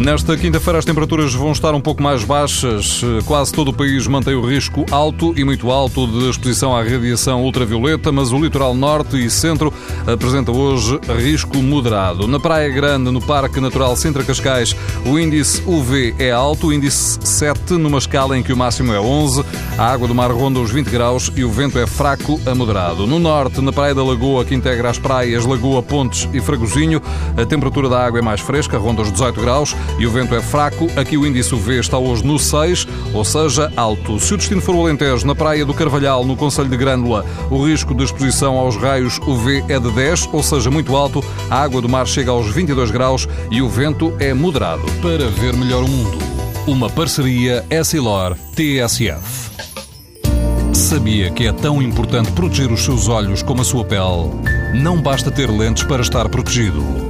Nesta quinta-feira as temperaturas vão estar um pouco mais baixas. Quase todo o país mantém o risco alto e muito alto de exposição à radiação ultravioleta, mas o litoral norte e centro apresenta hoje risco moderado. Na Praia Grande, no Parque Natural Centro Cascais, o índice UV é alto, o índice 7, numa escala em que o máximo é 11. A água do mar ronda os 20 graus e o vento é fraco a moderado. No norte, na Praia da Lagoa, que integra as praias Lagoa, Pontes e Fragozinho, a temperatura da água é mais fresca, ronda os 18 graus e o vento é fraco. Aqui o índice UV está hoje no 6, ou seja, alto. Se o destino for o Alentejo, na praia do Carvalhal, no Conselho de Grândola, o risco de exposição aos raios UV é de 10, ou seja, muito alto. A água do mar chega aos 22 graus e o vento é moderado. Para ver melhor o mundo, uma parceria Essilor-TSF. Sabia que é tão importante proteger os seus olhos como a sua pele? Não basta ter lentes para estar protegido.